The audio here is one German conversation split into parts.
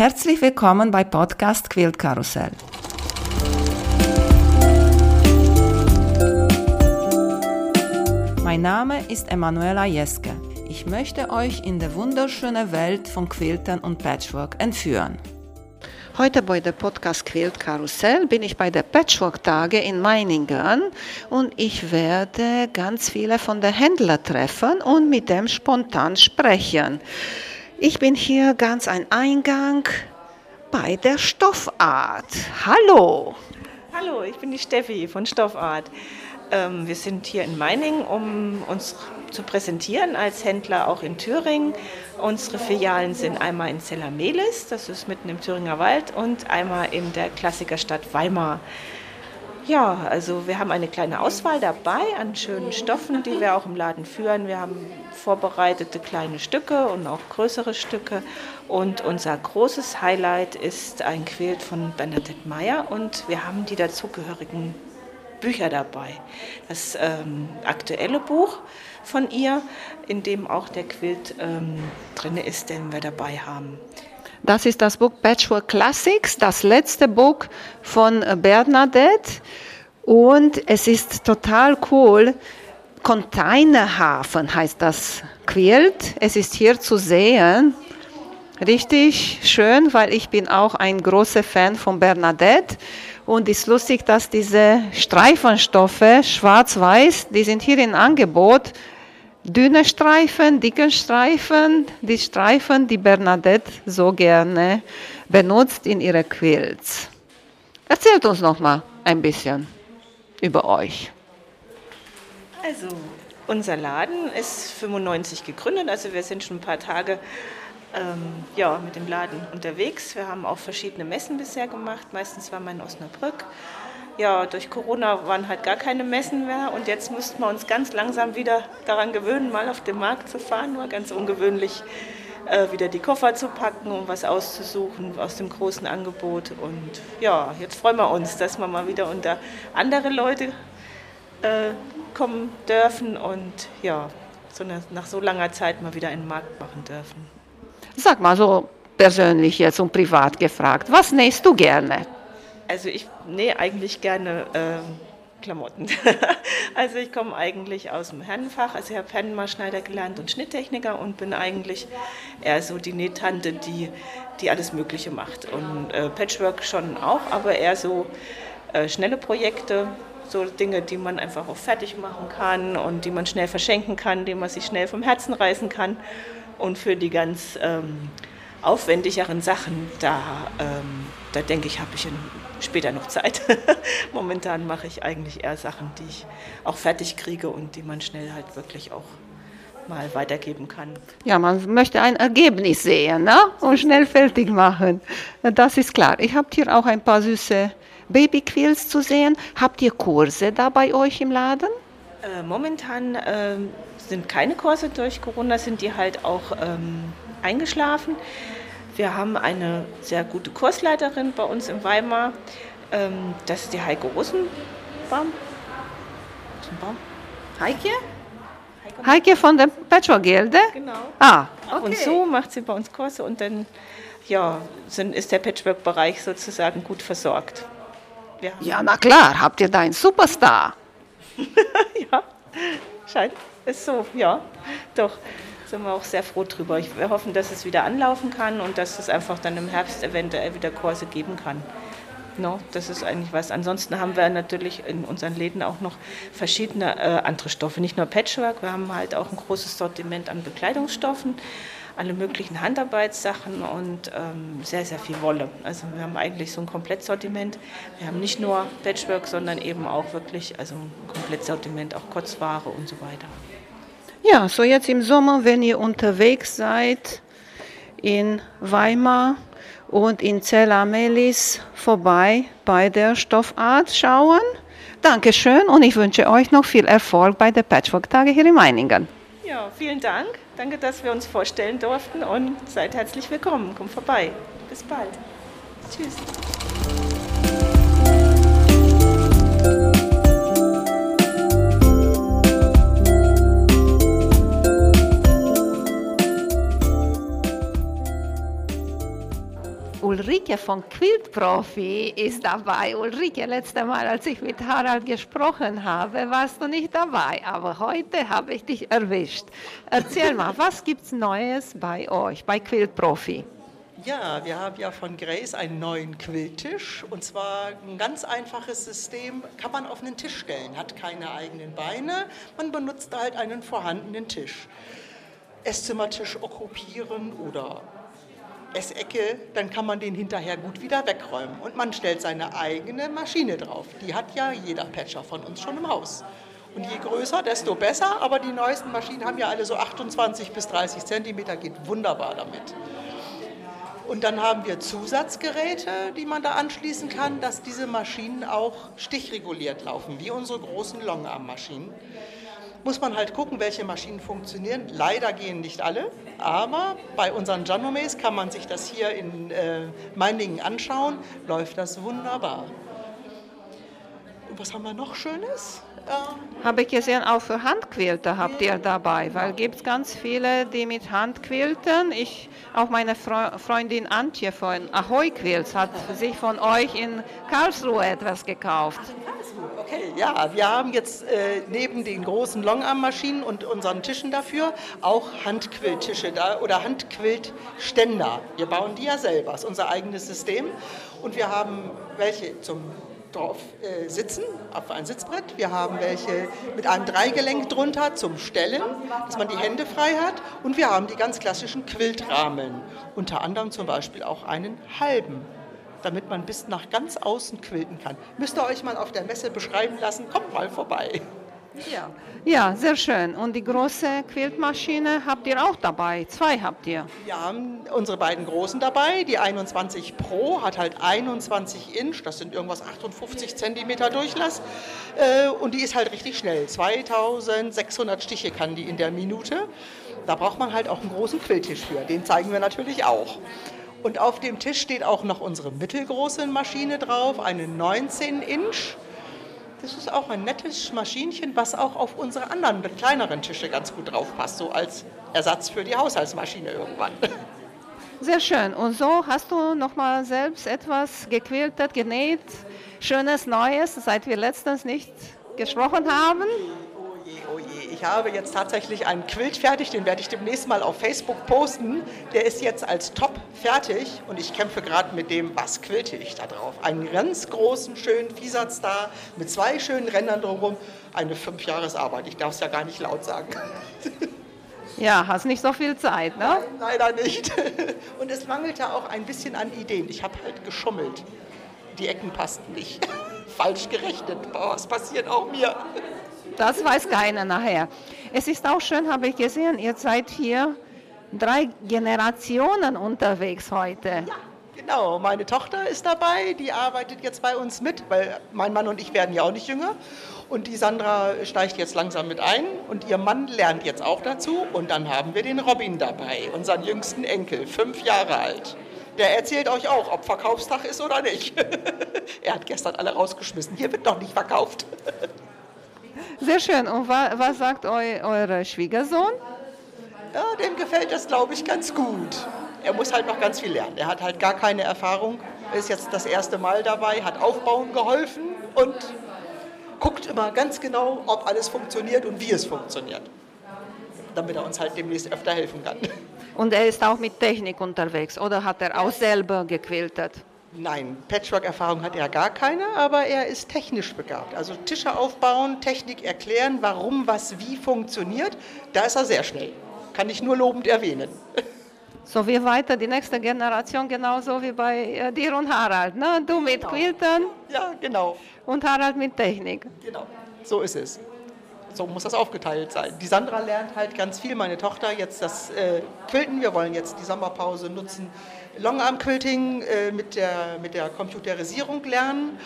Herzlich willkommen bei Podcast Quilt Karussell. Mein Name ist Emanuela Jeske. Ich möchte euch in die wunderschöne Welt von Quiltern und Patchwork entführen. Heute bei der Podcast Quilt Karussell bin ich bei der Patchwork Tage in Meiningen und ich werde ganz viele von den Händlern treffen und mit dem spontan sprechen. Ich bin hier ganz ein Eingang bei der Stoffart. Hallo. Hallo, ich bin die Steffi von Stoffart. Ähm, wir sind hier in Meiningen, um uns zu präsentieren als Händler auch in Thüringen. Unsere Filialen sind einmal in Zellamelis, das ist mitten im Thüringer Wald, und einmal in der Klassikerstadt Weimar. Ja, also wir haben eine kleine Auswahl dabei an schönen Stoffen, die wir auch im Laden führen. Wir haben vorbereitete kleine Stücke und auch größere Stücke. Und unser großes Highlight ist ein Quilt von Bernadette Meyer und wir haben die dazugehörigen Bücher dabei. Das ähm, aktuelle Buch von ihr, in dem auch der Quilt ähm, drin ist, den wir dabei haben. Das ist das Buch Patchwork Classics, das letzte Buch von Bernadette. Und es ist total cool. Containerhafen heißt das Quilt. Es ist hier zu sehen. Richtig schön, weil ich bin auch ein großer Fan von Bernadette. Und es ist lustig, dass diese Streifenstoffe, schwarz-weiß, die sind hier in Angebot dünne Streifen, dicke Streifen, die Streifen, die Bernadette so gerne benutzt in ihre Quilts. Erzählt uns noch mal ein bisschen über euch. Also, unser Laden ist 95 gegründet, also wir sind schon ein paar Tage ähm, ja, mit dem Laden unterwegs. Wir haben auch verschiedene Messen bisher gemacht, meistens war man in Osnabrück ja, durch Corona waren halt gar keine Messen mehr und jetzt mussten wir uns ganz langsam wieder daran gewöhnen, mal auf den Markt zu fahren. War ganz ungewöhnlich, äh, wieder die Koffer zu packen, um was auszusuchen aus dem großen Angebot. Und ja, jetzt freuen wir uns, dass wir mal wieder unter andere Leute äh, kommen dürfen und ja, so eine, nach so langer Zeit mal wieder einen Markt machen dürfen. Sag mal so persönlich jetzt und privat gefragt, was nähst du gerne? Also ich nähe eigentlich gerne äh, Klamotten. also ich komme eigentlich aus dem Herrenfach. Also ich habe Herrenmaßschneider gelernt und Schnitttechniker und bin eigentlich eher so die Nähtante, die, die alles Mögliche macht. Und äh, Patchwork schon auch, aber eher so äh, schnelle Projekte, so Dinge, die man einfach auch fertig machen kann und die man schnell verschenken kann, die man sich schnell vom Herzen reißen kann. Und für die ganz ähm, aufwendigeren Sachen, da, ähm, da denke ich, habe ich ein später noch Zeit. Momentan mache ich eigentlich eher Sachen, die ich auch fertig kriege und die man schnell halt wirklich auch mal weitergeben kann. Ja, man möchte ein Ergebnis sehen ne? und schnell fertig machen. Das ist klar. Ich habe hier auch ein paar süße Babyquills zu sehen. Habt ihr Kurse da bei euch im Laden? Äh, momentan äh, sind keine Kurse durch Corona, sind die halt auch ähm, eingeschlafen. Wir haben eine sehr gute Kursleiterin bei uns in Weimar. Ähm, das ist die Heike Rosenbaum. Rosenbaum? Heike? Heike von der Patchwork-Gilde? Genau. Ah, okay. Und zu macht sie bei uns Kurse und dann ja, sind, ist der Patchwork-Bereich sozusagen gut versorgt. Ja, na klar, habt ihr da einen Superstar? ja, scheint, ist so, ja, doch sind wir auch sehr froh drüber. Wir hoffen, dass es wieder anlaufen kann und dass es einfach dann im Herbst eventuell wieder Kurse geben kann. No, das ist eigentlich was. Ansonsten haben wir natürlich in unseren Läden auch noch verschiedene äh, andere Stoffe, nicht nur Patchwork, wir haben halt auch ein großes Sortiment an Bekleidungsstoffen, alle möglichen Handarbeitssachen und ähm, sehr, sehr viel Wolle. Also wir haben eigentlich so ein Komplettsortiment. Wir haben nicht nur Patchwork, sondern eben auch wirklich also ein Komplettsortiment, auch Kurzware und so weiter. Ja, so jetzt im Sommer, wenn ihr unterwegs seid in Weimar und in Cella Melis vorbei bei der Stoffart schauen. Dankeschön und ich wünsche euch noch viel Erfolg bei der Patchwork-Tage hier in Meiningen. Ja, vielen Dank. Danke, dass wir uns vorstellen durften und seid herzlich willkommen. Kommt vorbei. Bis bald. Tschüss. Ulrike von Quilt Profi ist dabei. Ulrike, letzte Mal, als ich mit Harald gesprochen habe, warst du nicht dabei, aber heute habe ich dich erwischt. Erzähl mal, was gibt's Neues bei euch, bei Quilt Profi? Ja, wir haben ja von Grace einen neuen Quilltisch und zwar ein ganz einfaches System, kann man auf einen Tisch stellen, hat keine eigenen Beine, man benutzt halt einen vorhandenen Tisch. Esszimmertisch okkupieren oder Essecke, dann kann man den hinterher gut wieder wegräumen und man stellt seine eigene Maschine drauf. Die hat ja jeder Patcher von uns schon im Haus. Und je größer, desto besser, aber die neuesten Maschinen haben ja alle so 28 bis 30 Zentimeter, geht wunderbar damit. Und dann haben wir Zusatzgeräte, die man da anschließen kann, dass diese Maschinen auch stichreguliert laufen, wie unsere großen Longarm-Maschinen. Muss man halt gucken, welche Maschinen funktionieren. Leider gehen nicht alle, aber bei unseren Janomes kann man sich das hier in äh, Meiningen anschauen, läuft das wunderbar. Was haben wir noch Schönes? Ähm Habe ich gesehen, auch für Handquilter habt ihr dabei, weil gibt es ganz viele, die mit Handquilten. Ich auch meine Freundin Antje von Ahoy Quilts hat sich von euch in Karlsruhe etwas gekauft. Okay, ja, wir haben jetzt äh, neben den großen Longarm-Maschinen und unseren Tischen dafür auch Handquilttische da oder Handquiltständer. Wir bauen die ja selber, das ist unser eigenes System. Und wir haben welche zum drauf äh, sitzen, auf ein Sitzbrett. Wir haben welche mit einem Dreigelenk drunter zum Stellen, dass man die Hände frei hat. Und wir haben die ganz klassischen Quiltrahmen, unter anderem zum Beispiel auch einen halben damit man bis nach ganz außen quilten kann. Müsst ihr euch mal auf der Messe beschreiben lassen, kommt mal vorbei. Ja. ja, sehr schön. Und die große Quiltmaschine habt ihr auch dabei? Zwei habt ihr? Haben unsere beiden großen dabei. Die 21 Pro hat halt 21 Inch, das sind irgendwas 58 Zentimeter Durchlass. Äh, und die ist halt richtig schnell. 2600 Stiche kann die in der Minute. Da braucht man halt auch einen großen Quilltisch für. Den zeigen wir natürlich auch. Und auf dem Tisch steht auch noch unsere mittelgroße Maschine drauf, eine 19 Inch. Das ist auch ein nettes Maschinchen, was auch auf unsere anderen kleineren Tische ganz gut drauf passt, so als Ersatz für die Haushaltsmaschine irgendwann. Sehr schön. Und so hast du noch mal selbst etwas gequiltet, genäht, schönes Neues, seit wir letztens nicht gesprochen haben. Ich habe jetzt tatsächlich einen Quilt fertig, den werde ich demnächst mal auf Facebook posten. Der ist jetzt als Top fertig und ich kämpfe gerade mit dem, was quilte ich da drauf. Einen ganz großen, schönen Viehsatz da mit zwei schönen Rändern drumherum. Eine fünf Jahresarbeit. Ich darf es ja gar nicht laut sagen. Ja, hast nicht so viel Zeit, ne? Nein, leider nicht. Und es mangelte auch ein bisschen an Ideen. Ich habe halt geschummelt. Die Ecken passten nicht. Falsch gerechnet. Boah, was passiert auch mir? Das weiß keiner nachher. Es ist auch schön, habe ich gesehen, ihr seid hier drei Generationen unterwegs heute. Ja. Genau, meine Tochter ist dabei, die arbeitet jetzt bei uns mit, weil mein Mann und ich werden ja auch nicht jünger. Und die Sandra steigt jetzt langsam mit ein und ihr Mann lernt jetzt auch dazu. Und dann haben wir den Robin dabei, unseren jüngsten Enkel, fünf Jahre alt. Der erzählt euch auch, ob Verkaufstag ist oder nicht. er hat gestern alle rausgeschmissen. Hier wird noch nicht verkauft. Sehr schön. Und wa was sagt eu euer Schwiegersohn? Ja, dem gefällt das, glaube ich, ganz gut. Er muss halt noch ganz viel lernen. Er hat halt gar keine Erfahrung. Er ist jetzt das erste Mal dabei, hat aufbauen geholfen und guckt immer ganz genau, ob alles funktioniert und wie es funktioniert. Damit er uns halt demnächst öfter helfen kann. Und er ist auch mit Technik unterwegs oder hat er auch selber gequiltet? Nein, Patchwork-Erfahrung hat er gar keine, aber er ist technisch begabt. Also Tische aufbauen, Technik erklären, warum was wie funktioniert, da ist er sehr schnell kann ich nur lobend erwähnen. So wie weiter die nächste Generation, genauso wie bei äh, dir und Harald. Ne? Du mit genau. Quiltern. Ja, genau. Und Harald mit Technik. Genau, so ist es. So muss das aufgeteilt sein. Die Sandra lernt halt ganz viel, meine Tochter, jetzt das äh, Quilten. Wir wollen jetzt die Sommerpause nutzen, Longarm-Quilting äh, mit, der, mit der Computerisierung lernen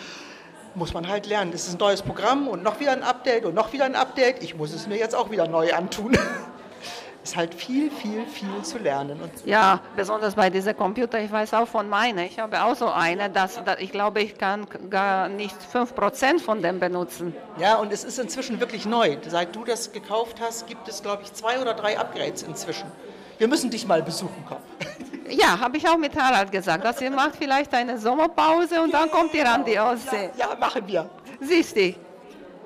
muss man halt lernen. Das ist ein neues Programm und noch wieder ein Update und noch wieder ein Update. Ich muss es mir jetzt auch wieder neu antun. ist halt viel, viel, viel zu lernen. Und ja, besonders bei dieser Computer, ich weiß auch von meiner, ich habe auch so eine, dass, dass ich glaube, ich kann gar nicht 5% von dem benutzen. Ja, und es ist inzwischen wirklich neu. Seit du das gekauft hast, gibt es, glaube ich, zwei oder drei Upgrades inzwischen. Wir müssen dich mal besuchen kommen. Ja, habe ich auch mit Harald gesagt, dass ihr macht vielleicht eine Sommerpause und dann kommt ihr an die Ostsee. Ja, ja, machen wir. Siehst du?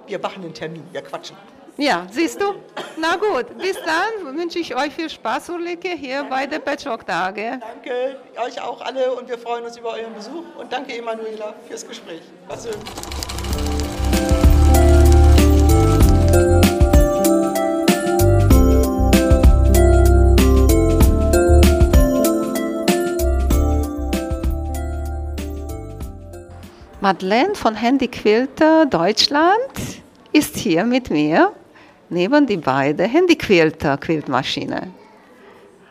Wir machen einen Termin, wir quatschen. Ja, siehst du? Na gut, bis dann wünsche ich euch viel Spaß, Ulrike, hier bei der Patchwork-Tage. Danke euch auch alle und wir freuen uns über euren Besuch. Und danke, Emanuela, fürs Gespräch. War schön. Madeleine von Handy Quilter Deutschland ist hier mit mir neben die beiden Handy Quilter Quiltmaschine.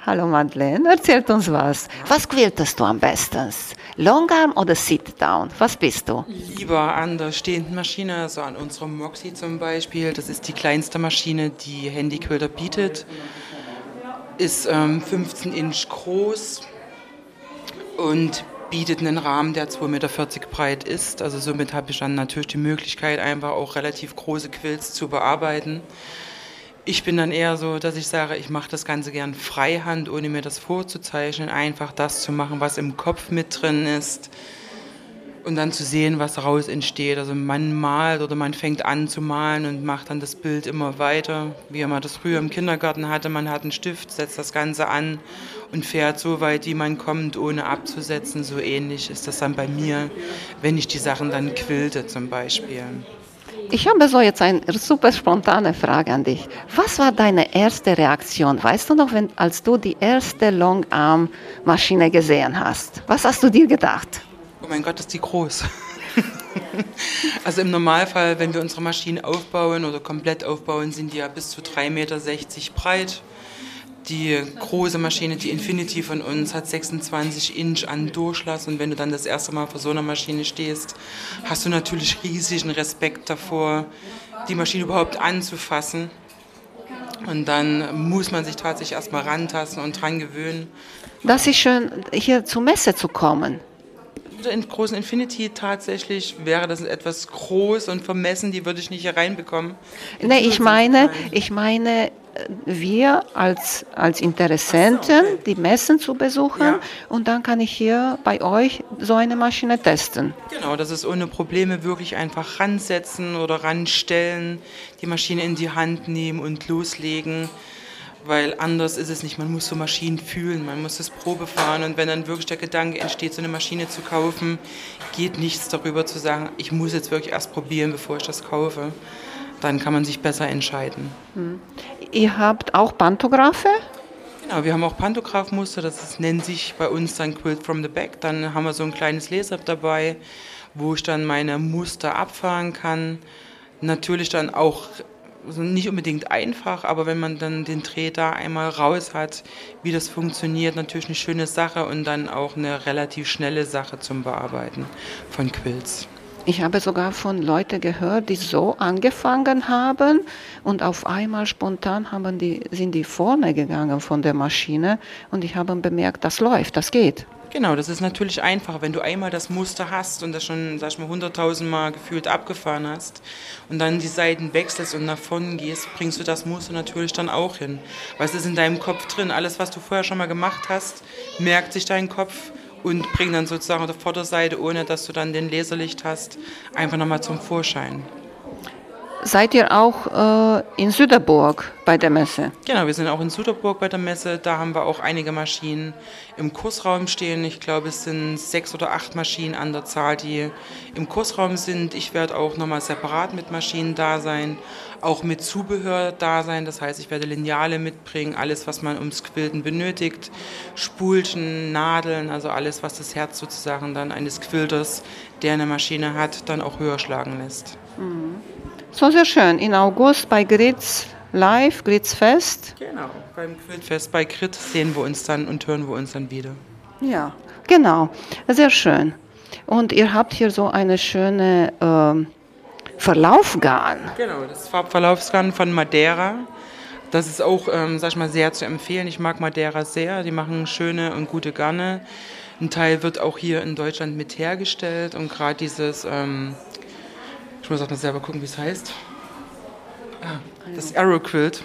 Hallo Madeleine, erzählt uns was. Was quiltest du am besten? Longarm oder Sit-Down? Was bist du? Lieber an der stehenden Maschine, also an unserem Moxie zum Beispiel. Das ist die kleinste Maschine, die Handy Quilter bietet. Ist ähm, 15 Inch groß und bietet einen Rahmen, der 2,40 Meter breit ist. Also somit habe ich dann natürlich die Möglichkeit, einfach auch relativ große Quills zu bearbeiten. Ich bin dann eher so, dass ich sage, ich mache das Ganze gern freihand, ohne mir das vorzuzeichnen, einfach das zu machen, was im Kopf mit drin ist und dann zu sehen, was daraus entsteht. Also man malt oder man fängt an zu malen und macht dann das Bild immer weiter, wie man das früher im Kindergarten hatte. Man hat einen Stift, setzt das Ganze an und fährt so weit, wie man kommt, ohne abzusetzen. So ähnlich ist das dann bei mir, wenn ich die Sachen dann quilte zum Beispiel. Ich habe so jetzt eine super spontane Frage an dich. Was war deine erste Reaktion? Weißt du noch, wenn, als du die erste Longarm-Maschine gesehen hast? Was hast du dir gedacht? Oh mein Gott, ist die groß. also im Normalfall, wenn wir unsere Maschinen aufbauen oder komplett aufbauen, sind die ja bis zu 3,60 Meter breit. Die große Maschine, die Infinity von uns, hat 26 Inch an Durchlass und wenn du dann das erste Mal vor so einer Maschine stehst, hast du natürlich riesigen Respekt davor, die Maschine überhaupt anzufassen. Und dann muss man sich tatsächlich erstmal rantasten und dran gewöhnen. Das ist schön, hier zur Messe zu kommen. In großen Infinity tatsächlich wäre das etwas groß und vermessen, die würde ich nicht hier reinbekommen. Nee, ich meine, ich meine, wir als, als Interessenten so, okay. die Messen zu besuchen ja. und dann kann ich hier bei euch so eine Maschine testen. Genau, das ist ohne Probleme wirklich einfach ransetzen oder ranstellen, die Maschine in die Hand nehmen und loslegen weil anders ist es nicht. Man muss so Maschinen fühlen, man muss das Probe fahren und wenn dann wirklich der Gedanke entsteht, so eine Maschine zu kaufen, geht nichts darüber zu sagen, ich muss jetzt wirklich erst probieren, bevor ich das kaufe. Dann kann man sich besser entscheiden. Hm. Ihr habt auch Pantographe? Genau, wir haben auch Pantograph-Muster, das ist, nennt sich bei uns dann Quilt from the Back. Dann haben wir so ein kleines Laser dabei, wo ich dann meine Muster abfahren kann. Natürlich dann auch also nicht unbedingt einfach, aber wenn man dann den Dreh da einmal raus hat, wie das funktioniert, natürlich eine schöne Sache und dann auch eine relativ schnelle Sache zum Bearbeiten von Quills. Ich habe sogar von Leuten gehört, die so angefangen haben und auf einmal spontan haben die, sind die vorne gegangen von der Maschine und ich habe bemerkt, das läuft, das geht. Genau, das ist natürlich einfacher, wenn du einmal das Muster hast und das schon, sag ich mal, 100.000 Mal gefühlt abgefahren hast und dann die Seiten wechselst und nach vorne gehst, bringst du das Muster natürlich dann auch hin. Weil es ist in deinem Kopf drin. Alles, was du vorher schon mal gemacht hast, merkt sich dein Kopf und bringt dann sozusagen auf der Vorderseite, ohne dass du dann den Laserlicht hast, einfach nochmal zum Vorschein. Seid ihr auch äh, in Süderburg bei der Messe? Genau, wir sind auch in Süderburg bei der Messe. Da haben wir auch einige Maschinen im Kursraum stehen. Ich glaube, es sind sechs oder acht Maschinen an der Zahl, die im Kursraum sind. Ich werde auch nochmal separat mit Maschinen da sein, auch mit Zubehör da sein. Das heißt, ich werde Lineale mitbringen, alles, was man ums Quilten benötigt, Spulchen, Nadeln, also alles, was das Herz sozusagen dann eines Quilters, der eine Maschine hat, dann auch höher schlagen lässt. Mhm. So sehr schön. In August bei Gritz live, Gritz Fest. Genau, beim Quiltfest bei Gritz sehen wir uns dann und hören wir uns dann wieder. Ja, genau. Sehr schön. Und ihr habt hier so eine schöne äh, Verlaufgarn. Genau, das Farbverlaufsgarn von Madeira. Das ist auch, ähm, sag ich mal, sehr zu empfehlen. Ich mag Madeira sehr. Die machen schöne und gute Garne. Ein Teil wird auch hier in Deutschland mit hergestellt und gerade dieses ähm, ich muss auch mal selber gucken, wie es heißt. Ah, das Arrow Quilt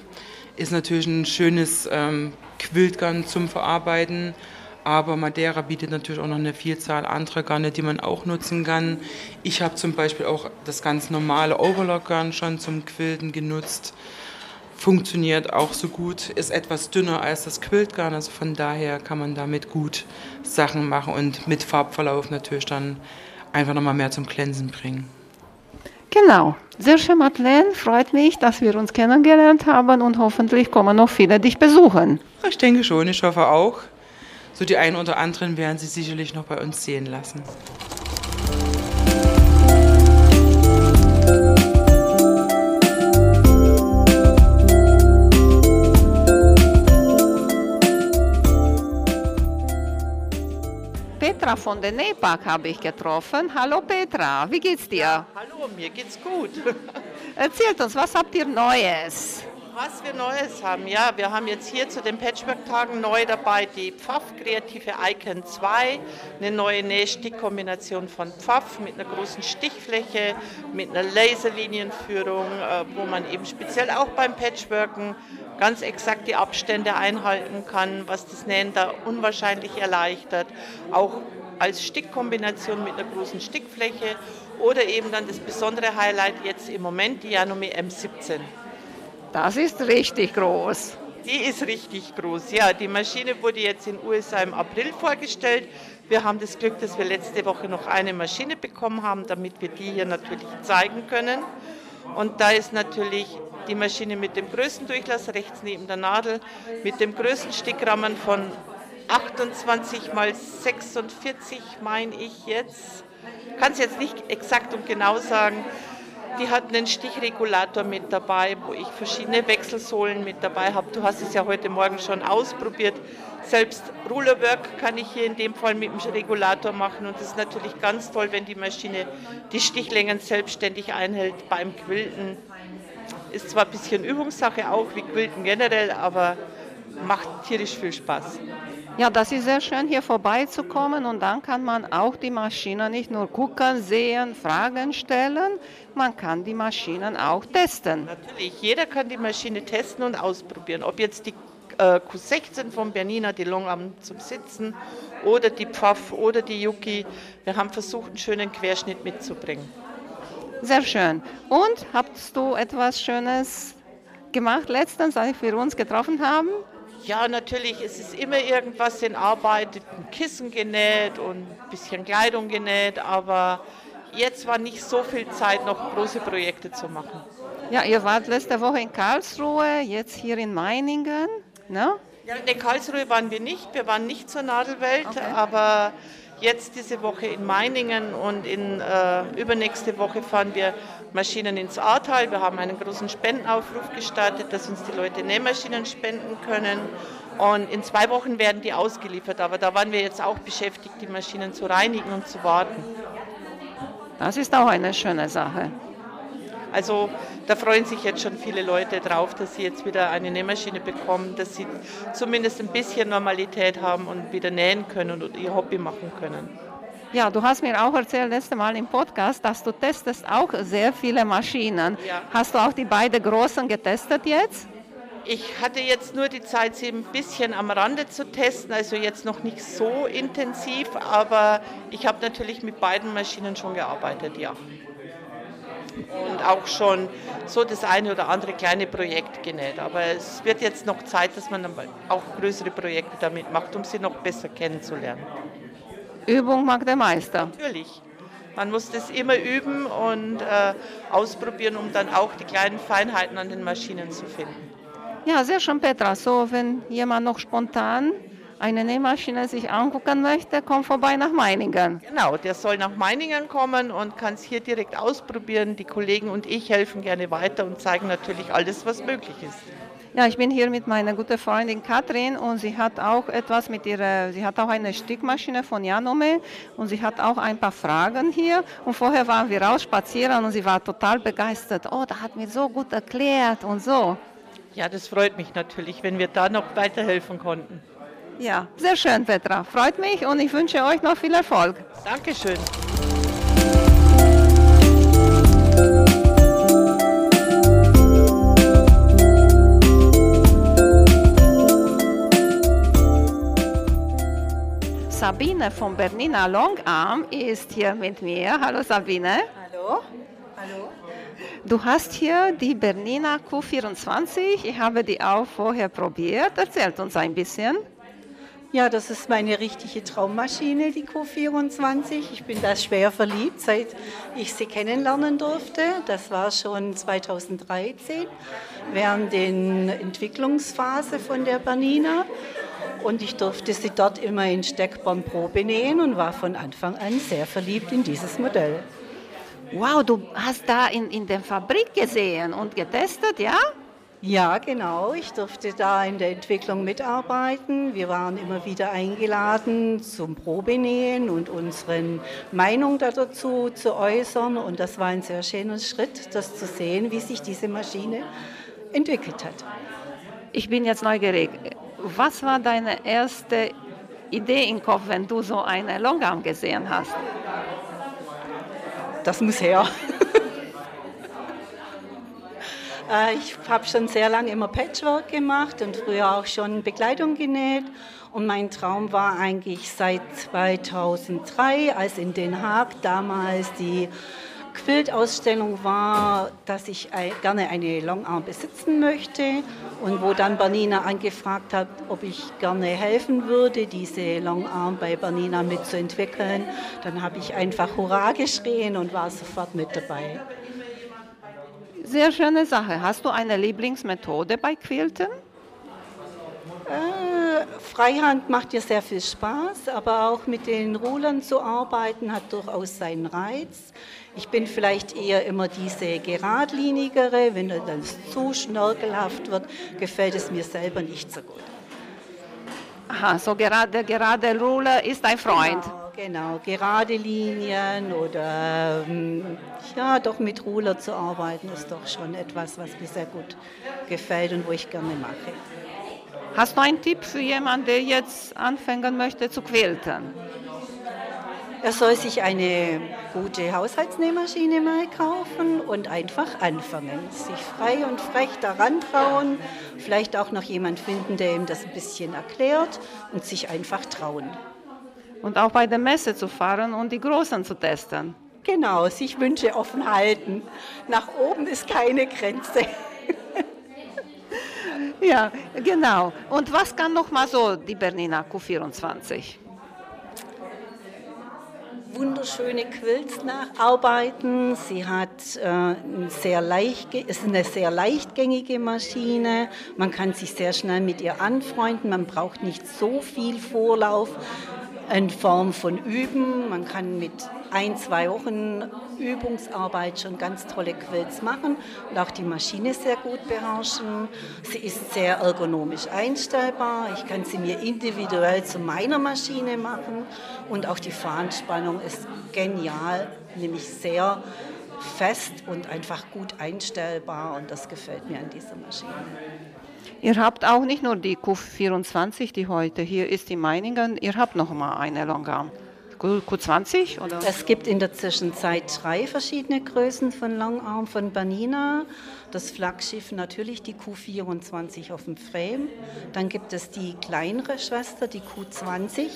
ist natürlich ein schönes ähm, Quiltgarn zum Verarbeiten. Aber Madeira bietet natürlich auch noch eine Vielzahl anderer Garne, die man auch nutzen kann. Ich habe zum Beispiel auch das ganz normale Overlock-Garn schon zum Quilten genutzt. Funktioniert auch so gut, ist etwas dünner als das Quiltgarn, also von daher kann man damit gut Sachen machen und mit Farbverlauf natürlich dann einfach nochmal mehr zum Glänzen bringen. Genau. Sehr schön, Madeleine. Freut mich, dass wir uns kennengelernt haben und hoffentlich kommen noch viele dich besuchen. Ich denke schon, ich hoffe auch. So die einen oder anderen werden Sie sicherlich noch bei uns sehen lassen. Petra von der NEPAC habe ich getroffen. Hallo Petra, wie geht's dir? Ja, hallo, mir geht's gut. Erzählt uns, was habt ihr Neues? Was wir Neues haben, ja, wir haben jetzt hier zu den Patchwork-Tagen neu dabei die Pfaff Kreative Icon 2, eine neue Nähstickkombination von Pfaff mit einer großen Stichfläche, mit einer Laserlinienführung, äh, wo man eben speziell auch beim Patchworken ganz exakt die Abstände einhalten kann, was das Nähen da unwahrscheinlich erleichtert. Auch als Stickkombination mit einer großen Stickfläche oder eben dann das besondere Highlight jetzt im Moment, die Janome M17. Das ist richtig groß. Die ist richtig groß, ja. Die Maschine wurde jetzt in den USA im April vorgestellt. Wir haben das Glück, dass wir letzte Woche noch eine Maschine bekommen haben, damit wir die hier natürlich zeigen können. Und da ist natürlich die Maschine mit dem größten Durchlass rechts neben der Nadel, mit dem größten Stickrahmen von 28 mal 46, meine ich jetzt. Kann es jetzt nicht exakt und genau sagen. Die hat einen Stichregulator mit dabei, wo ich verschiedene Wechselsohlen mit dabei habe. Du hast es ja heute Morgen schon ausprobiert. Selbst Rulerwork kann ich hier in dem Fall mit dem Regulator machen und das ist natürlich ganz toll, wenn die Maschine die Stichlängen selbstständig einhält beim Quilten. Ist zwar ein bisschen Übungssache auch, wie Quilten generell, aber macht tierisch viel Spaß. Ja, das ist sehr schön, hier vorbeizukommen und dann kann man auch die Maschinen nicht nur gucken, sehen, Fragen stellen, man kann die Maschinen auch testen. Natürlich, jeder kann die Maschine testen und ausprobieren. Ob jetzt die äh, Q16 von Bernina, die Longarm zum Sitzen oder die Pfaff oder die Yuki. Wir haben versucht, einen schönen Querschnitt mitzubringen. Sehr schön. Und hast du etwas Schönes gemacht letztens, als wir uns getroffen haben? Ja, natürlich, es ist immer irgendwas in Arbeit, ein Kissen genäht und ein bisschen Kleidung genäht, aber jetzt war nicht so viel Zeit, noch große Projekte zu machen. Ja, ihr wart letzte Woche in Karlsruhe, jetzt hier in Meiningen, ne? Ja, in Karlsruhe waren wir nicht, wir waren nicht zur Nadelwelt, okay. aber jetzt diese Woche in Meiningen und in äh, übernächste Woche fahren wir Maschinen ins Ahrtal. Wir haben einen großen Spendenaufruf gestartet, dass uns die Leute Nähmaschinen spenden können. Und in zwei Wochen werden die ausgeliefert. Aber da waren wir jetzt auch beschäftigt, die Maschinen zu reinigen und zu warten. Das ist auch eine schöne Sache. Also da freuen sich jetzt schon viele Leute drauf, dass sie jetzt wieder eine Nähmaschine bekommen, dass sie zumindest ein bisschen Normalität haben und wieder nähen können und ihr Hobby machen können. Ja, du hast mir auch erzählt letzte Mal im Podcast, dass du testest auch sehr viele Maschinen. Ja. Hast du auch die beiden großen getestet jetzt? Ich hatte jetzt nur die Zeit, sie ein bisschen am Rande zu testen, also jetzt noch nicht so intensiv, aber ich habe natürlich mit beiden Maschinen schon gearbeitet, ja und auch schon so das eine oder andere kleine Projekt genäht. Aber es wird jetzt noch Zeit, dass man auch größere Projekte damit macht, um sie noch besser kennenzulernen. Übung mag der Meister. Natürlich. Man muss das immer üben und äh, ausprobieren, um dann auch die kleinen Feinheiten an den Maschinen zu finden. Ja, sehr schön, Petra. So, wenn jemand noch spontan eine Nähmaschine sich angucken möchte, kommt vorbei nach Meiningen. Genau, der soll nach Meiningen kommen und kann es hier direkt ausprobieren. Die Kollegen und ich helfen gerne weiter und zeigen natürlich alles, was möglich ist. Ja, ich bin hier mit meiner guten Freundin Katrin und sie hat auch etwas mit ihrer, sie hat auch eine Stickmaschine von Janome und sie hat auch ein paar Fragen hier. Und vorher waren wir raus spazieren und sie war total begeistert. Oh, da hat mir so gut erklärt und so. Ja, das freut mich natürlich, wenn wir da noch weiterhelfen konnten. Ja, sehr schön, Petra. Freut mich und ich wünsche euch noch viel Erfolg. Dankeschön. Sabine vom Bernina Longarm ist hier mit mir. Hallo Sabine. Hallo. Hallo. Du hast hier die Bernina Q24. Ich habe die auch vorher probiert. Erzählt uns ein bisschen. Ja, das ist meine richtige Traummaschine, die Q24. Ich bin da schwer verliebt, seit ich sie kennenlernen durfte. Das war schon 2013, während der Entwicklungsphase von der Bernina. Und ich durfte sie dort immer in Steckborn Probe nähen und war von Anfang an sehr verliebt in dieses Modell. Wow, du hast da in, in der Fabrik gesehen und getestet, ja? Ja, genau. Ich durfte da in der Entwicklung mitarbeiten. Wir waren immer wieder eingeladen zum Probenähen und unsere Meinung dazu zu äußern. Und das war ein sehr schöner Schritt, das zu sehen, wie sich diese Maschine entwickelt hat. Ich bin jetzt neugierig. Was war deine erste Idee im Kopf, wenn du so eine Longarm gesehen hast? Das muss her. Äh, ich habe schon sehr lange immer Patchwork gemacht und früher auch schon Bekleidung genäht. Und mein Traum war eigentlich seit 2003, als in Den Haag damals die Quiltausstellung war, dass ich gerne eine Longarm besitzen möchte und wo dann Bernina angefragt hat, ob ich gerne helfen würde, diese Longarm bei Bernina mitzuentwickeln. Dann habe ich einfach Hurra geschrien und war sofort mit dabei. Sehr schöne Sache. Hast du eine Lieblingsmethode bei Quilten? Äh, Freihand macht dir sehr viel Spaß, aber auch mit den Rulern zu arbeiten hat durchaus seinen Reiz. Ich bin vielleicht eher immer diese geradlinigere. Wenn das zu schnörkelhaft wird, gefällt es mir selber nicht so gut. Aha, so gerade, gerade Ruler ist ein Freund. Genau. Genau, gerade Linien oder ähm, ja, doch mit Ruler zu arbeiten ist doch schon etwas, was mir sehr gut gefällt und wo ich gerne mache. Hast du einen Tipp für jemanden, der jetzt anfangen möchte zu quilten? Er soll sich eine gute Haushaltsnähmaschine mal kaufen und einfach anfangen. Sich frei und frech daran trauen, vielleicht auch noch jemand finden, der ihm das ein bisschen erklärt und sich einfach trauen und auch bei der Messe zu fahren und die Großen zu testen. Genau, sich Wünsche offen halten. Nach oben ist keine Grenze. ja, genau. Und was kann noch mal so die Bernina Q24? wunderschöne Quilts nacharbeiten. Sie hat äh, sehr leicht, ist eine sehr leichtgängige Maschine. Man kann sich sehr schnell mit ihr anfreunden. Man braucht nicht so viel Vorlauf in Form von Üben. Man kann mit ein, zwei Wochen Übungsarbeit schon ganz tolle Quilts machen und auch die Maschine sehr gut beherrschen. Sie ist sehr ergonomisch einstellbar. Ich kann sie mir individuell zu meiner Maschine machen und auch die Fahnenspannung ist genial, nämlich sehr fest und einfach gut einstellbar und das gefällt mir an dieser Maschine. Ihr habt auch nicht nur die Q24, die heute hier ist in Meiningen, ihr habt noch mal eine Longarm. Q20? Oder? Es gibt in der Zwischenzeit drei verschiedene Größen von Longarm von Bernina. Das Flaggschiff natürlich die Q24 auf dem Frame. Dann gibt es die kleinere Schwester, die Q20.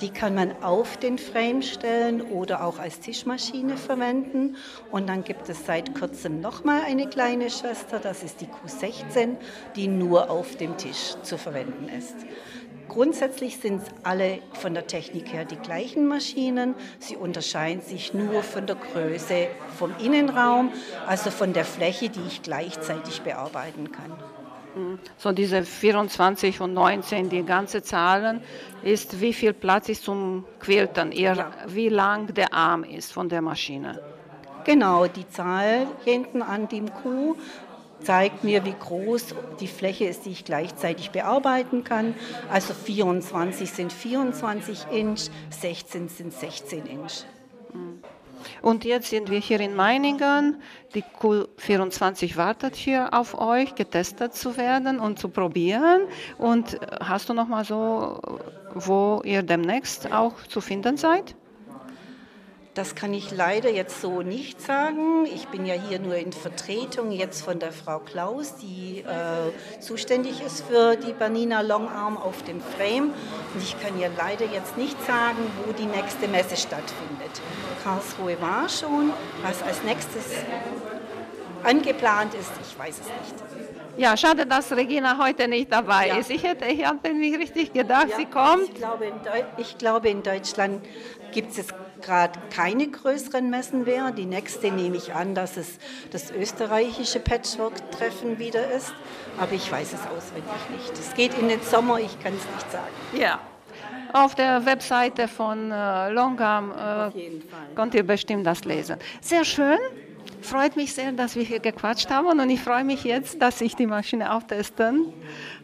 Die kann man auf den Frame stellen oder auch als Tischmaschine verwenden. Und dann gibt es seit kurzem nochmal eine kleine Schwester, das ist die Q16, die nur auf dem Tisch zu verwenden ist. Grundsätzlich sind alle von der Technik her die gleichen Maschinen. Sie unterscheiden sich nur von der Größe vom Innenraum, also von der Fläche, die ich gleichzeitig bearbeiten kann. So diese 24 und 19, die ganze Zahlen, ist wie viel Platz ist zum Quilten, ja. wie lang der Arm ist von der Maschine. Genau, die Zahl hinten an dem Kuh zeigt mir, wie groß die Fläche ist, die ich gleichzeitig bearbeiten kann. Also 24 sind 24 Inch, 16 sind 16 Inch. Und jetzt sind wir hier in Meiningen. Die Q24 wartet hier auf euch, getestet zu werden und zu probieren. Und hast du noch mal so, wo ihr demnächst auch zu finden seid? Das kann ich leider jetzt so nicht sagen. Ich bin ja hier nur in Vertretung jetzt von der Frau Klaus, die äh, zuständig ist für die Banina Longarm auf dem Frame. Und ich kann ja leider jetzt nicht sagen, wo die nächste Messe stattfindet. Karlsruhe war schon. Was als nächstes angeplant ist, ich weiß es nicht. Ja, schade, dass Regina heute nicht dabei ja. ist. Ich hätte, ich habe nicht richtig gedacht, ja, sie kommt. Ich glaube, in, ich glaube, in Deutschland gibt es gerade keine größeren Messen mehr. Die nächste nehme ich an, dass es das österreichische Patchwork-Treffen wieder ist. Aber ich weiß es auswendig nicht. Es geht in den Sommer, ich kann es nicht sagen. Ja. Auf der Webseite von äh, Longam äh, könnt ihr bestimmt das lesen. Sehr schön. Freut mich sehr, dass wir hier gequatscht haben und ich freue mich jetzt, dass ich die Maschine auch testen,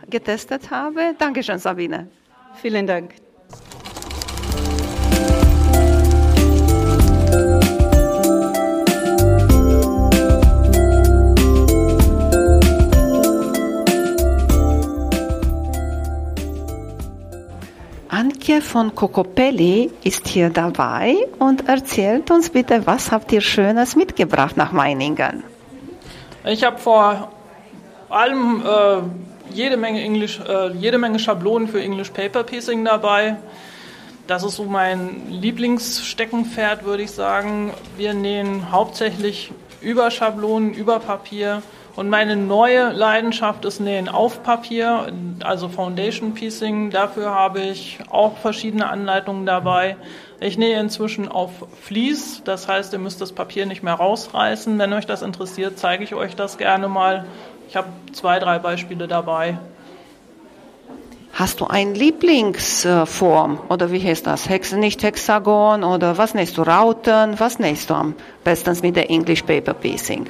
getestet habe. Dankeschön, Sabine. Vielen Dank. Antje von Cocopelli ist hier dabei und erzählt uns bitte, was habt ihr Schönes mitgebracht nach Meiningen? Ich habe vor allem äh, jede, Menge English, äh, jede Menge Schablonen für English Paper Piecing dabei. Das ist so mein Lieblingssteckenpferd, würde ich sagen. Wir nähen hauptsächlich über Schablonen, über Papier und meine neue Leidenschaft ist Nähen auf Papier, also Foundation Piecing. Dafür habe ich auch verschiedene Anleitungen dabei. Ich nähe inzwischen auf Vlies, das heißt, ihr müsst das Papier nicht mehr rausreißen. Wenn euch das interessiert, zeige ich euch das gerne mal. Ich habe zwei, drei Beispiele dabei. Hast du eine Lieblingsform oder wie heißt das? Hex, nicht Hexagon oder was nähst du? Rauten? Was nähst du am besten mit der English Paper Piecing?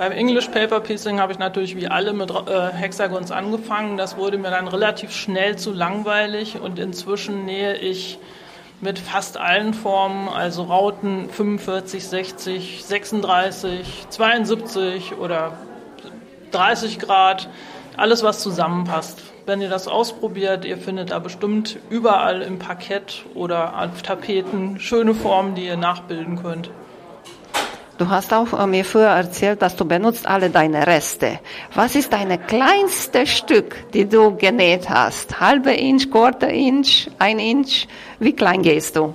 Beim English Paper Piecing habe ich natürlich wie alle mit äh, Hexagons angefangen. Das wurde mir dann relativ schnell zu langweilig und inzwischen nähe ich mit fast allen Formen, also Rauten 45, 60, 36, 72 oder 30 Grad, alles was zusammenpasst. Wenn ihr das ausprobiert, ihr findet da bestimmt überall im Parkett oder auf Tapeten schöne Formen, die ihr nachbilden könnt. Du hast auch äh, mir früher erzählt, dass du benutzt alle deine Reste. Was ist deine kleinste Stück, die du genäht hast? Halbe Inch, Quarter Inch, ein Inch? Wie klein gehst du?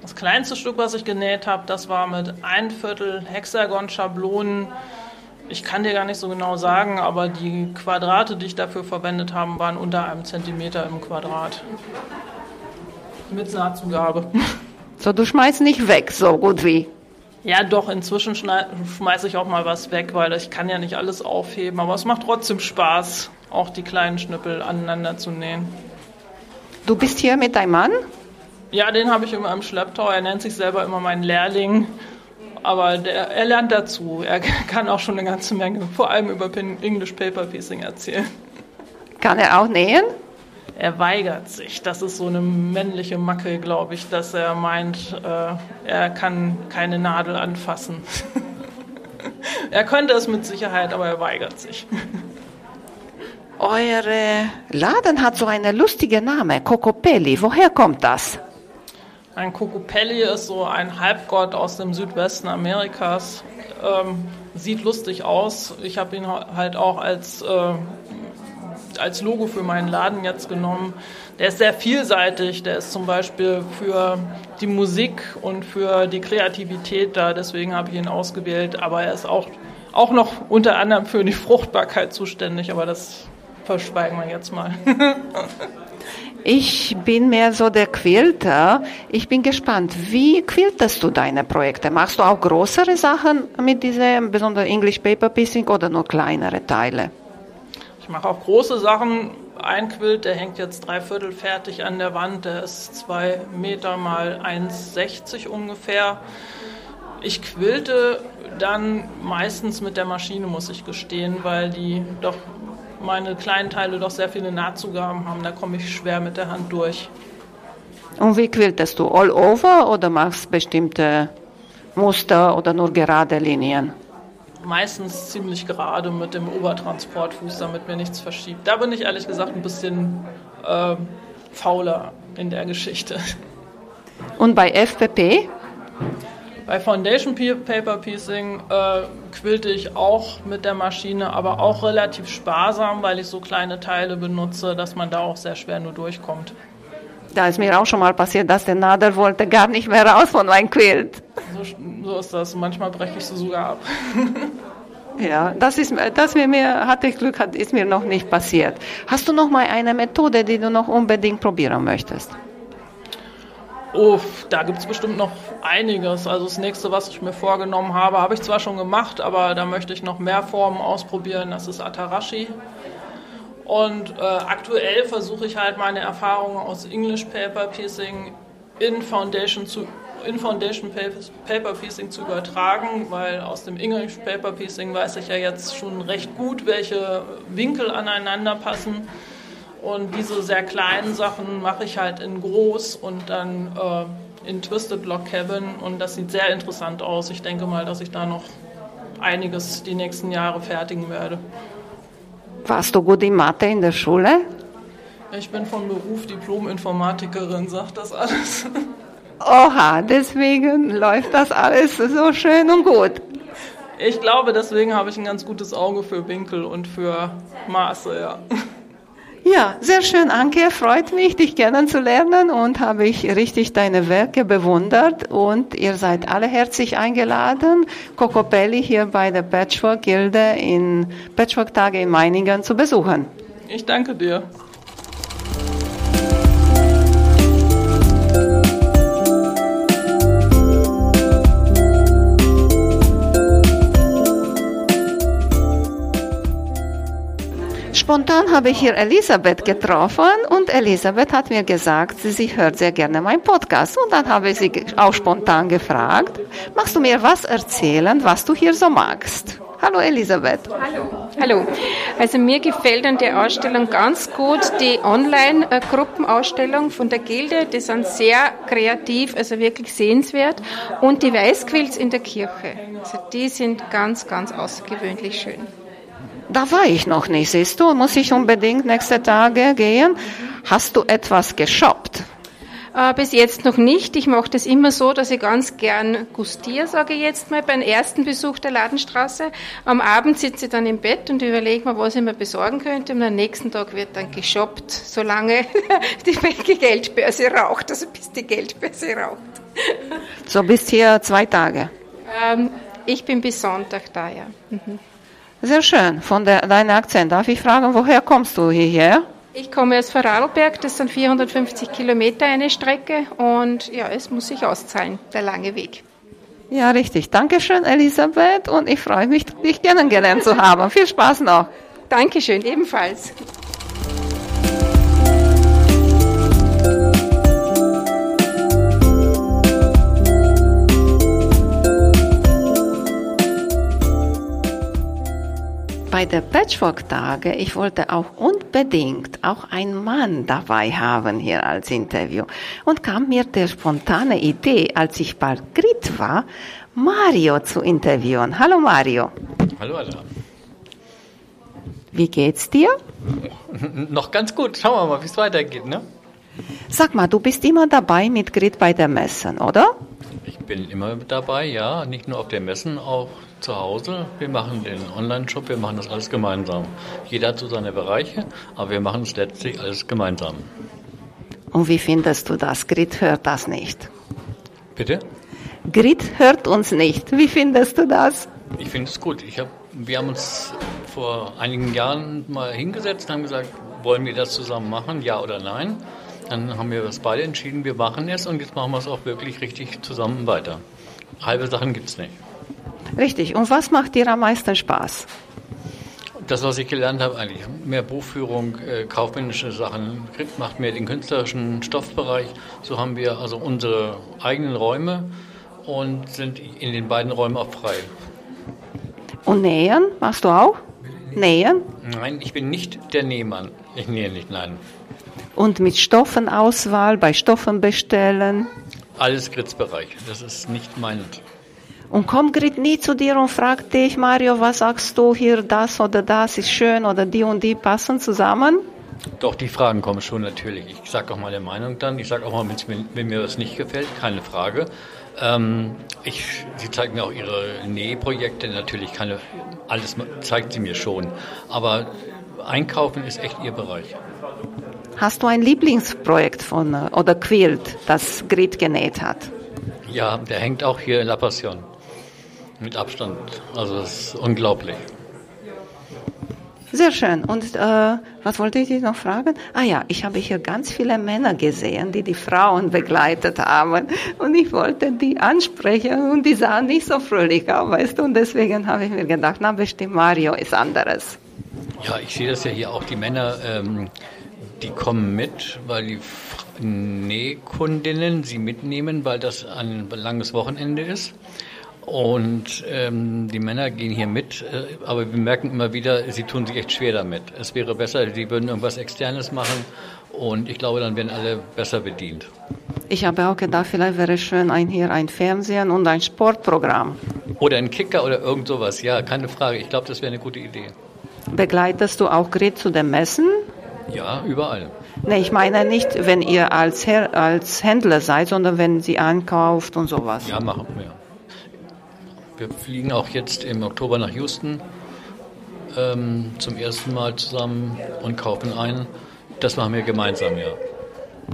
Das kleinste Stück, was ich genäht habe, das war mit ein Viertel Hexagon-Schablonen. Ich kann dir gar nicht so genau sagen, aber die Quadrate, die ich dafür verwendet habe, waren unter einem Zentimeter im Quadrat. Mit Nahtzugabe. So, du schmeißt nicht weg, so gut wie. Ja, doch, inzwischen schmeiße ich auch mal was weg, weil ich kann ja nicht alles aufheben. Aber es macht trotzdem Spaß, auch die kleinen Schnüppel aneinander zu nähen. Du bist hier mit deinem Mann? Ja, den habe ich immer im Schlepptau. Er nennt sich selber immer meinen Lehrling. Aber der, er lernt dazu. Er kann auch schon eine ganze Menge, vor allem über English Paper Piecing erzählen. Kann er auch nähen? Er weigert sich. Das ist so eine männliche Macke, glaube ich, dass er meint, äh, er kann keine Nadel anfassen. er könnte es mit Sicherheit, aber er weigert sich. Eure Laden hat so einen lustigen Namen, Cocopelli. Woher kommt das? Ein Cocopelli ist so ein Halbgott aus dem Südwesten Amerikas. Ähm, sieht lustig aus. Ich habe ihn halt auch als äh, als Logo für meinen Laden jetzt genommen. Der ist sehr vielseitig. Der ist zum Beispiel für die Musik und für die Kreativität da. Deswegen habe ich ihn ausgewählt. Aber er ist auch, auch noch unter anderem für die Fruchtbarkeit zuständig. Aber das verschweigen wir jetzt mal. Ich bin mehr so der Quilter. Ich bin gespannt, wie quiltest du deine Projekte? Machst du auch größere Sachen mit diesem besonders English Paper Piecing oder nur kleinere Teile? Mache auch große Sachen. Ein Quilt, der hängt jetzt dreiviertel fertig an der Wand, der ist zwei Meter mal 1,60 ungefähr. Ich quilte dann meistens mit der Maschine, muss ich gestehen, weil die doch meine kleinen Teile doch sehr viele Nahtzugaben haben. Da komme ich schwer mit der Hand durch. Und wie quiltest du? All over oder machst bestimmte Muster oder nur gerade Linien? Meistens ziemlich gerade mit dem Obertransportfuß, damit mir nichts verschiebt. Da bin ich ehrlich gesagt ein bisschen äh, fauler in der Geschichte. Und bei FPP? Bei Foundation Paper Piecing äh, quilte ich auch mit der Maschine, aber auch relativ sparsam, weil ich so kleine Teile benutze, dass man da auch sehr schwer nur durchkommt. Da ist mir auch schon mal passiert, dass der Nadel wollte gar nicht mehr raus von meinem Quilt. So, so ist das. Manchmal breche ich sie sogar ab. Ja, das ist, das mir, mir hatte ich Glück, hat, ist mir noch nicht passiert. Hast du noch mal eine Methode, die du noch unbedingt probieren möchtest? Uff, da gibt es bestimmt noch einiges. Also das nächste, was ich mir vorgenommen habe, habe ich zwar schon gemacht, aber da möchte ich noch mehr Formen ausprobieren. Das ist Atarashi. Und äh, aktuell versuche ich halt meine Erfahrungen aus English Paper Piecing in Foundation zu in Foundation Paper Piecing zu übertragen, weil aus dem English Paper Piecing weiß ich ja jetzt schon recht gut, welche Winkel aneinander passen. Und diese sehr kleinen Sachen mache ich halt in groß und dann äh, in Twisted Block Cabin und das sieht sehr interessant aus. Ich denke mal, dass ich da noch einiges die nächsten Jahre fertigen werde. Warst du gut in Mathe in der Schule? Ich bin von Beruf Diplom-Informatikerin, sagt das alles. Oha, deswegen läuft das alles so schön und gut. Ich glaube, deswegen habe ich ein ganz gutes Auge für Winkel und für Maße, ja. Ja, sehr schön, Anke. Freut mich, dich kennenzulernen und habe ich richtig deine Werke bewundert. Und ihr seid alle herzlich eingeladen, Cocopelli hier bei der Patchwork-Gilde in Patchwork-Tage in Meiningen zu besuchen. Ich danke dir. Spontan habe ich hier Elisabeth getroffen und Elisabeth hat mir gesagt, sie hört sehr gerne meinen Podcast. Und dann habe ich sie auch spontan gefragt, magst du mir was erzählen, was du hier so magst? Hallo Elisabeth. Hallo. Hallo. Also mir gefällt an der Ausstellung ganz gut die Online-Gruppenausstellung von der Gilde. Die sind sehr kreativ, also wirklich sehenswert. Und die Weißquills in der Kirche. Also die sind ganz, ganz außergewöhnlich schön. Da war ich noch nicht, siehst du, muss ich unbedingt nächste Tage gehen. Hast du etwas geshoppt? Äh, bis jetzt noch nicht. Ich mache das immer so, dass ich ganz gern gustiere, sage ich jetzt mal, beim ersten Besuch der Ladenstraße. Am Abend sitze ich dann im Bett und überlege mir, was ich mir besorgen könnte. Und am nächsten Tag wird dann geshoppt, solange die Geldbörse raucht, also bis die Geldbörse raucht. So bist hier zwei Tage? Ähm, ich bin bis Sonntag da, ja. Mhm. Sehr schön. Von der, deinem Akzent darf ich fragen, woher kommst du hierher? Ich komme aus Vorarlberg, das sind 450 Kilometer eine Strecke und ja, es muss sich auszahlen, der lange Weg. Ja, richtig. Dankeschön, Elisabeth, und ich freue mich, dich kennengelernt zu haben. Viel Spaß noch. Dankeschön, ebenfalls. Bei der Patchwork-Tage, ich wollte auch unbedingt auch einen Mann dabei haben hier als Interview. Und kam mir der spontane Idee, als ich bei Grit war, Mario zu interviewen. Hallo Mario. Hallo Ada. Wie geht's dir? Noch ganz gut. Schauen wir mal, wie es weitergeht, ne? Sag mal, du bist immer dabei mit Grit bei der Messen, oder? Ich bin immer dabei, ja. Nicht nur auf der Messen, auch zu Hause. Wir machen den Online-Shop, wir machen das alles gemeinsam. Jeder hat so seine Bereiche, aber wir machen es letztlich alles gemeinsam. Und wie findest du das? Grit hört das nicht. Bitte? Grit hört uns nicht. Wie findest du das? Ich finde es gut. Ich hab, wir haben uns vor einigen Jahren mal hingesetzt und haben gesagt, wollen wir das zusammen machen, ja oder nein? Dann haben wir das beide entschieden, wir machen es und jetzt machen wir es auch wirklich richtig zusammen weiter. Halbe Sachen gibt es nicht. Richtig. Und was macht dir am meisten Spaß? Das, was ich gelernt habe, eigentlich mehr Buchführung, äh, kaufmännische Sachen, macht mehr den künstlerischen Stoffbereich. So haben wir also unsere eigenen Räume und sind in den beiden Räumen auch frei. Und nähen machst du auch? Nähen? Nein, ich bin nicht der Nähmann. Ich nähe nicht, nein. Und mit Stoffenauswahl, bei Stoffen bestellen? Alles Gritzbereich. Das ist nicht mein und kommt Grit nie zu dir und fragt dich, Mario, was sagst du hier, das oder das ist schön oder die und die passen zusammen? Doch, die Fragen kommen schon natürlich. Ich sage auch meine Meinung dann. Ich sage auch mal, wenn mir, wenn mir was nicht gefällt, keine Frage. Ähm, ich, sie zeigt mir auch ihre Nähprojekte, natürlich keine, alles zeigt sie mir schon. Aber Einkaufen ist echt ihr Bereich. Hast du ein Lieblingsprojekt von äh, oder Quilt, das Grit genäht hat? Ja, der hängt auch hier in La Passion. Mit Abstand. Also es ist unglaublich. Sehr schön. Und äh, was wollte ich dich noch fragen? Ah ja, ich habe hier ganz viele Männer gesehen, die die Frauen begleitet haben. Und ich wollte die ansprechen und die sahen nicht so fröhlich aus, weißt du? Und deswegen habe ich mir gedacht, na bestimmt Mario ist anderes. Ja, ich sehe das ja hier auch. Die Männer, ähm, die kommen mit, weil die Nähkundinnen sie mitnehmen, weil das ein langes Wochenende ist. Und ähm, die Männer gehen hier mit, äh, aber wir merken immer wieder, sie tun sich echt schwer damit. Es wäre besser, sie würden irgendwas Externes machen und ich glaube, dann werden alle besser bedient. Ich habe auch gedacht, vielleicht wäre es schön, ein, hier ein Fernsehen und ein Sportprogramm. Oder ein Kicker oder irgend sowas, ja, keine Frage. Ich glaube, das wäre eine gute Idee. Begleitest du auch Gret zu den Messen? Ja, überall. Nee, ich meine nicht, wenn ihr als, Her als Händler seid, sondern wenn sie einkauft und sowas. Ja, machen wir. Wir fliegen auch jetzt im Oktober nach Houston ähm, zum ersten Mal zusammen und kaufen ein. Das machen wir gemeinsam, ja.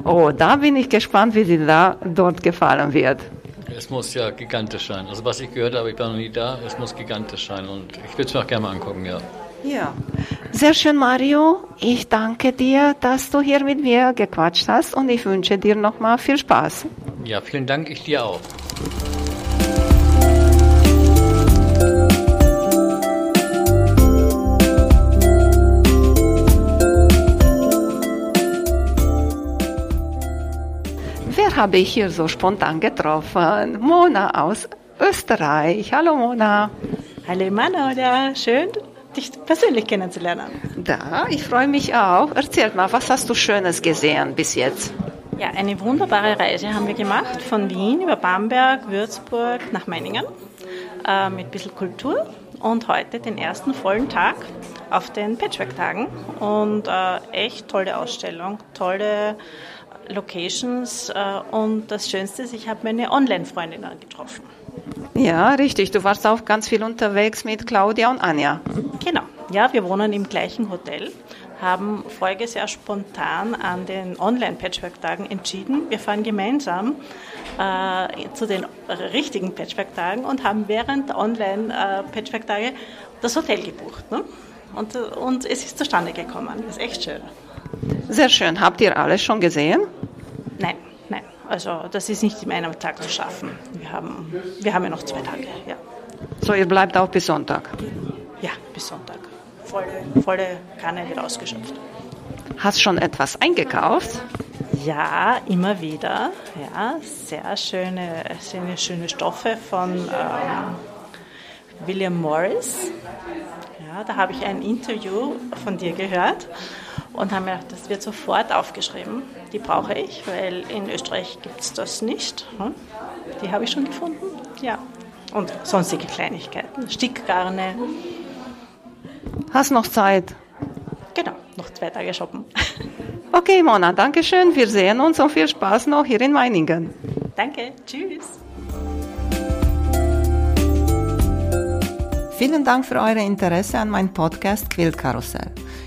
Oh, da bin ich gespannt, wie sie da dort gefallen wird. Es muss ja gigantisch sein. Also was ich gehört habe, ich war noch nie da, es muss gigantisch sein und ich würde es mir auch gerne mal angucken, ja. Ja, sehr schön, Mario. Ich danke dir, dass du hier mit mir gequatscht hast und ich wünsche dir nochmal viel Spaß. Ja, vielen Dank, ich dir auch. Habe ich hier so spontan getroffen. Mona aus Österreich. Hallo Mona. Hallo Manoda, schön dich persönlich kennenzulernen. Da, ich freue mich auch. Erzähl mal, was hast du Schönes gesehen bis jetzt? Ja, eine wunderbare Reise haben wir gemacht von Wien über Bamberg, Würzburg nach Meiningen äh, mit ein bisschen Kultur und heute den ersten vollen Tag auf den Patchwork-Tagen und äh, echt tolle Ausstellung, tolle Locations äh, und das Schönste ist, ich habe meine Online-Freundinnen getroffen. Ja, richtig. Du warst auch ganz viel unterwegs mit Claudia und Anja. Genau. Ja, wir wohnen im gleichen Hotel, haben voriges Jahr spontan an den Online-Patchwork-Tagen entschieden, wir fahren gemeinsam äh, zu den richtigen Patchwork-Tagen und haben während der Online-Patchwork-Tage das Hotel gebucht. Ne? Und, und es ist zustande gekommen. Das ist echt schön. Sehr schön. Habt ihr alles schon gesehen? Nein, nein. Also das ist nicht in einem Tag zu schaffen. Wir haben, wir haben ja noch zwei Tage. Ja. So, ihr bleibt auch bis Sonntag? Ja, bis Sonntag. Volle, volle Kanne wird ausgeschöpft. Hast schon etwas eingekauft? Ja, immer wieder. Ja, sehr schöne, sehr schöne Stoffe von ähm, William Morris. Ja, da habe ich ein Interview von dir gehört und haben mir gedacht, das wird sofort aufgeschrieben. Die brauche ich, weil in Österreich gibt es das nicht. Hm? Die habe ich schon gefunden. Ja. Und sonstige Kleinigkeiten, Stickgarne. Hast noch Zeit? Genau, noch zwei Tage shoppen. Okay, Mona, danke schön. Wir sehen uns und viel Spaß noch hier in Meiningen. Danke, tschüss. Vielen Dank für euer Interesse an meinem Podcast Quillkarussell.